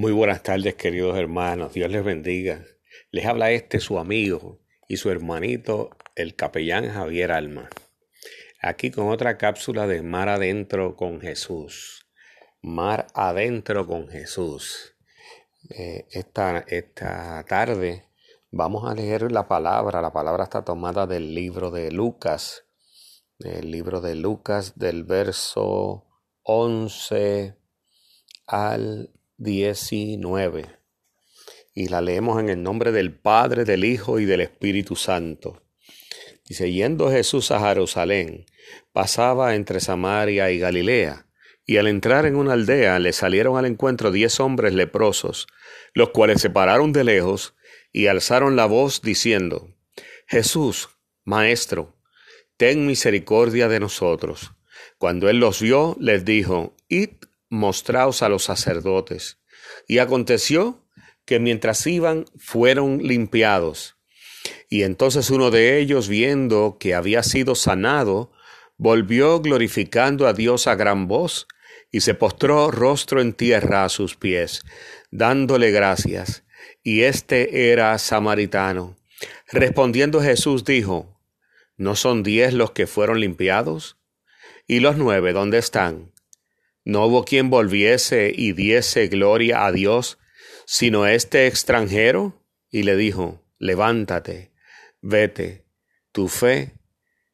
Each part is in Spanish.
Muy buenas tardes, queridos hermanos. Dios les bendiga. Les habla este su amigo y su hermanito, el capellán Javier Alma. Aquí con otra cápsula de Mar Adentro con Jesús. Mar Adentro con Jesús. Eh, esta, esta tarde vamos a leer la palabra. La palabra está tomada del libro de Lucas. El libro de Lucas del verso 11 al 19. Y la leemos en el nombre del Padre, del Hijo y del Espíritu Santo. Dice, yendo Jesús a Jerusalén, pasaba entre Samaria y Galilea, y al entrar en una aldea le salieron al encuentro diez hombres leprosos, los cuales se pararon de lejos y alzaron la voz diciendo, Jesús, Maestro, ten misericordia de nosotros. Cuando él los vio, les dijo, Id, mostraos a los sacerdotes. Y aconteció que mientras iban, fueron limpiados. Y entonces uno de ellos, viendo que había sido sanado, volvió glorificando a Dios a gran voz, y se postró rostro en tierra a sus pies, dándole gracias. Y este era samaritano. Respondiendo Jesús dijo, ¿No son diez los que fueron limpiados? ¿Y los nueve dónde están? No hubo quien volviese y diese gloria a Dios, sino este extranjero. Y le dijo, levántate, vete, tu fe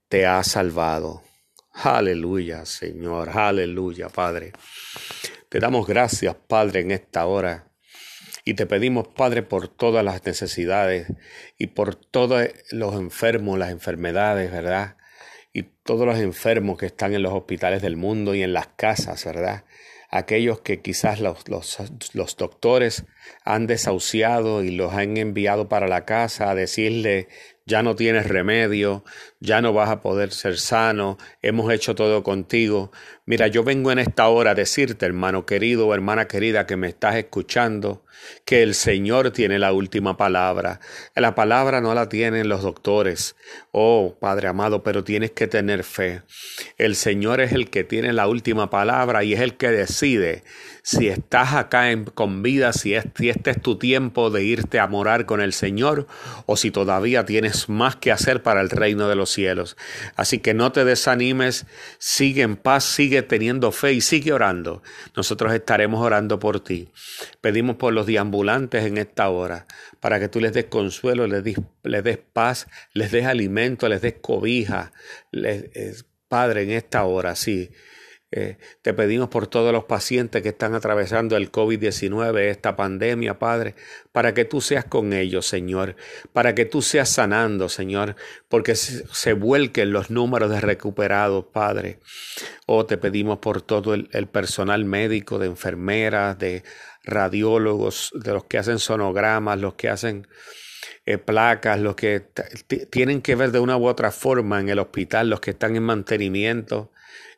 te ha salvado. Aleluya, Señor, aleluya, Padre. Te damos gracias, Padre, en esta hora. Y te pedimos, Padre, por todas las necesidades y por todos los enfermos, las enfermedades, ¿verdad? Y todos los enfermos que están en los hospitales del mundo y en las casas, ¿verdad? Aquellos que quizás los, los, doctores han desahuciado y los han enviado para la casa a decirle ya no tienes remedio, ya no vas a poder ser sano, hemos hecho todo contigo. Mira, yo vengo en esta hora a decirte, hermano querido hermana querida que me estás escuchando, que el Señor tiene la última palabra. La palabra no la tienen los doctores. Oh, Padre amado, pero tienes que tener fe. El Señor es el que tiene la última palabra y es el que decide si estás acá en, con vida, si, si este es tu tiempo de irte a morar con el Señor o si todavía tienes más que hacer para el reino de los cielos. Así que no te desanimes, sigue en paz, sigue teniendo fe y sigue orando. Nosotros estaremos orando por ti. Pedimos por los deambulantes en esta hora, para que tú les des consuelo, les des, paz, les des alimento, les des cobija. Les, eh, Padre, en esta hora, sí eh, te pedimos por todos los pacientes que están atravesando el COVID-19, esta pandemia, Padre, para que tú seas con ellos, Señor, para que tú seas sanando, Señor, porque se, vuelquen los números de recuperados, Padre. Oh, te pedimos por todo el, personal médico, de enfermeras, de radiólogos, de los que hacen sonogramas, los que hacen eh, placas, los que tienen que ver de una u otra forma en el hospital, los que están en mantenimiento,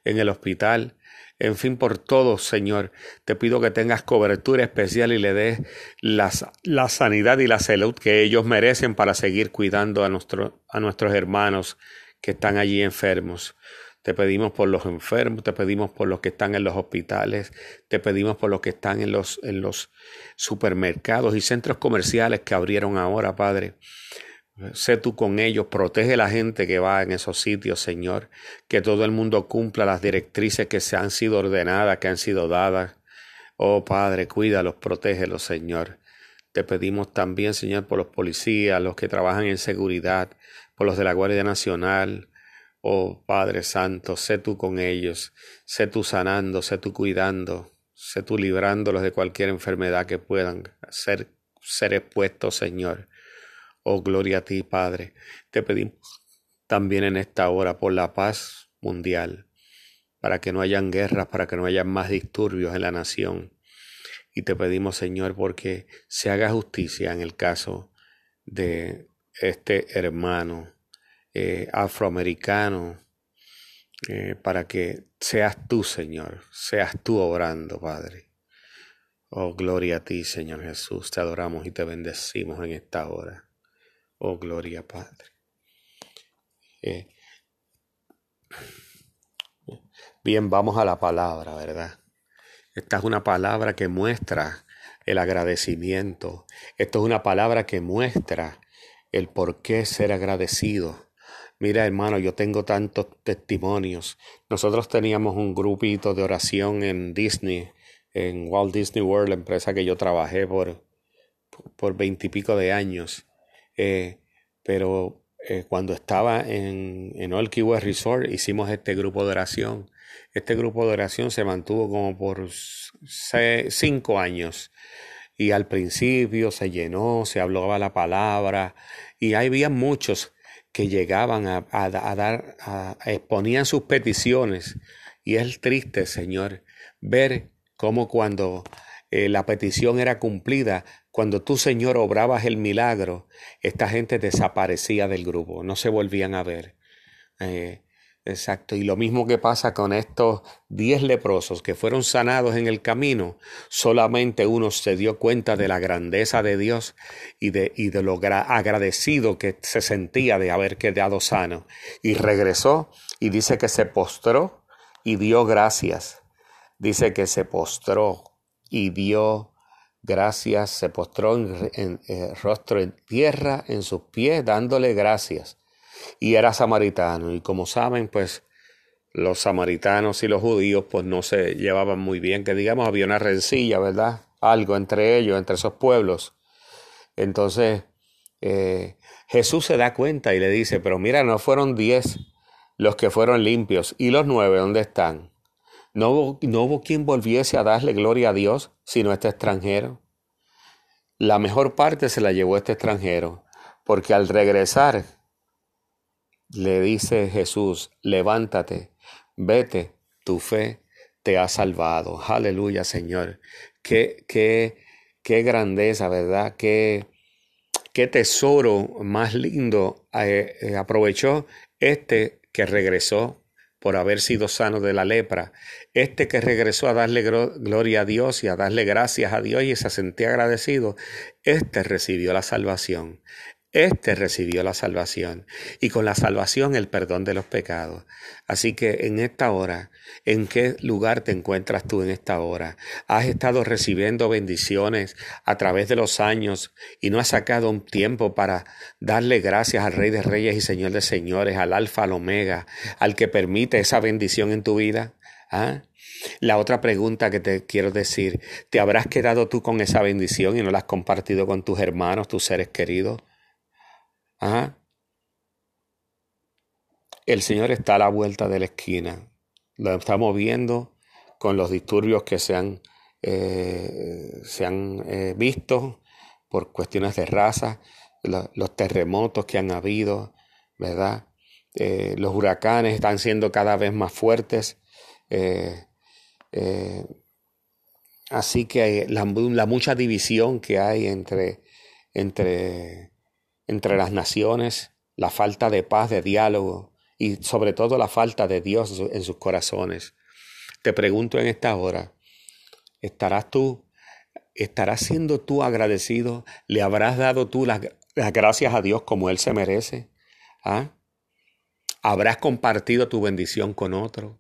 en el hospital, en fin, por todo, Señor. Te pido que tengas cobertura especial y le des la, la sanidad y la salud que ellos merecen para seguir cuidando a, nuestro, a nuestros hermanos que están allí enfermos. Te pedimos por los enfermos, te pedimos por los que están en los hospitales, te pedimos por los que están en los, en los supermercados y centros comerciales que abrieron ahora, Padre. Sé tú con ellos, protege a la gente que va en esos sitios, Señor, que todo el mundo cumpla las directrices que se han sido ordenadas, que han sido dadas. Oh Padre, cuídalos, protégelos, Señor. Te pedimos también, Señor, por los policías, los que trabajan en seguridad, por los de la Guardia Nacional. Oh Padre Santo, sé tú con ellos, sé tú sanando, sé tú cuidando, sé tú librándolos de cualquier enfermedad que puedan ser, ser expuestos, Señor. Oh, gloria a ti, Padre. Te pedimos también en esta hora por la paz mundial, para que no hayan guerras, para que no haya más disturbios en la nación. Y te pedimos, Señor, porque se haga justicia en el caso de este hermano eh, afroamericano, eh, para que seas tú, Señor, seas tú obrando, Padre. Oh, gloria a ti, Señor Jesús. Te adoramos y te bendecimos en esta hora. Oh, gloria, Padre. Eh, bien, vamos a la palabra, ¿verdad? Esta es una palabra que muestra el agradecimiento. Esto es una palabra que muestra el por qué ser agradecido. Mira, hermano, yo tengo tantos testimonios. Nosotros teníamos un grupito de oración en Disney, en Walt Disney World, la empresa que yo trabajé por por veintipico de años. Eh, pero eh, cuando estaba en, en Old Key West Resort hicimos este grupo de oración. Este grupo de oración se mantuvo como por cinco años. Y al principio se llenó, se hablaba la palabra, y había muchos que llegaban a, dar, a, exponían sus peticiones. Y es triste, Señor, ver cómo cuando eh, la petición era cumplida, cuando tú, Señor, obrabas el milagro, esta gente desaparecía del grupo, no se volvían a ver. Eh, exacto, y lo mismo que pasa con estos diez leprosos que fueron sanados en el camino, solamente uno se dio cuenta de la grandeza de Dios y de, y de lo agradecido que se sentía de haber quedado sano. Y regresó y dice que se postró y dio gracias. Dice que se postró y dio gracias, se postró en, eh, rostro en tierra en sus pies dándole gracias. Y era samaritano. Y como saben, pues los samaritanos y los judíos pues no se llevaban muy bien, que digamos había una rencilla, ¿verdad? Algo entre ellos, entre esos pueblos. Entonces eh, Jesús se da cuenta y le dice, pero mira, no fueron diez los que fueron limpios. ¿Y los nueve dónde están? No hubo, quien volviese a darle gloria a Dios, sino este extranjero. La mejor parte se la llevó este extranjero, porque al regresar le dice Jesús, levántate, vete, tu fe te ha salvado. Aleluya, Señor. Qué, qué, qué grandeza, ¿verdad? Qué, qué tesoro más lindo eh, eh, aprovechó este que regresó por haber sido sano de la lepra. Este que regresó a darle gloria a Dios y a darle gracias a Dios y se sentía agradecido, este recibió la salvación. Este recibió la salvación y con la salvación el perdón de los pecados. Así que en esta hora, ¿en qué lugar te encuentras tú en esta hora? ¿Has estado recibiendo bendiciones a través de los años y no has sacado un tiempo para darle gracias al Rey de Reyes y Señor de Señores, al Alfa, al Omega, al que permite esa bendición en tu vida? ¿Ah? La otra pregunta que te quiero decir, ¿te habrás quedado tú con esa bendición y no la has compartido con tus hermanos, tus seres queridos? El Señor está a la vuelta de la esquina. Lo estamos viendo con los disturbios que se han, eh, se han eh, visto por cuestiones de raza, los terremotos que han habido, ¿verdad? Eh, los huracanes están siendo cada vez más fuertes. así que la, la, mucha división que hay entre, entre entre las naciones, la falta de paz, de diálogo y sobre todo la falta de Dios en sus corazones. Te pregunto en esta hora, ¿estarás tú, estarás siendo tú agradecido? ¿Le habrás dado tú las, gracias a Dios como Él se merece? ¿Ah? ¿Habrás compartido tu bendición con otro?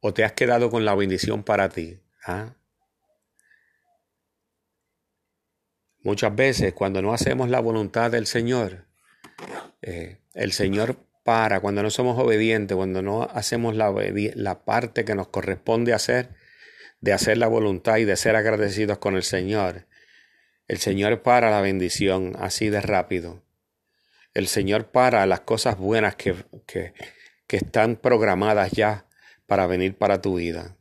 ¿O te has quedado con la bendición para ti? ¿Ah? Muchas veces cuando no hacemos la voluntad del Señor, eh, el Señor para, cuando no somos obedientes, cuando no hacemos la, la parte que nos corresponde hacer, de hacer la voluntad y de ser agradecidos con el Señor, el Señor para la bendición así de rápido. El Señor para las cosas buenas que, que, que están programadas ya para venir para tu vida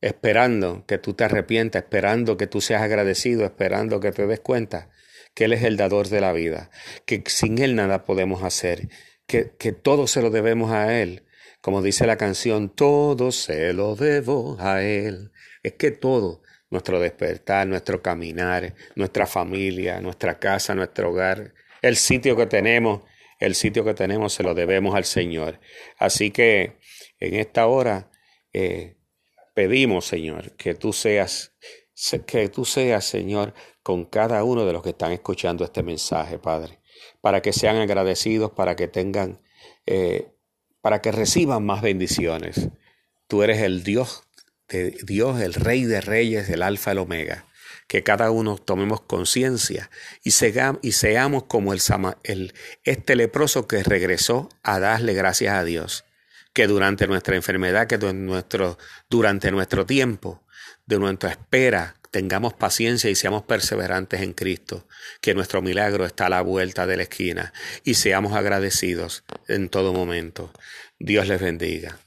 esperando que tú te arrepientas, esperando que tú seas agradecido, esperando que te des cuenta que Él es el dador de la vida, que sin Él nada podemos hacer, que, que todo se lo debemos a Él. Como dice la canción, todo se lo debo a Él. Es que todo, nuestro despertar, nuestro caminar, nuestra familia, nuestra casa, nuestro hogar, el sitio que tenemos, el sitio que tenemos se lo debemos al Señor. Así que en esta hora, eh, pedimos, Señor, que tú seas, que tú seas, Señor, con cada uno de los que están escuchando este mensaje, Padre, para que sean agradecidos, para que tengan, eh, para que reciban más bendiciones. Tú eres el Dios de Dios, el Rey de Reyes, el Alfa, el Omega. Que cada uno tomemos conciencia y, y, seamos como el, el, este leproso que regresó a darle gracias a Dios. Que durante nuestra enfermedad, que nuestro, durante nuestro tiempo, de nuestra espera, tengamos paciencia y seamos perseverantes en Cristo, que nuestro milagro está a la vuelta de la esquina y seamos agradecidos en todo momento. Dios les bendiga.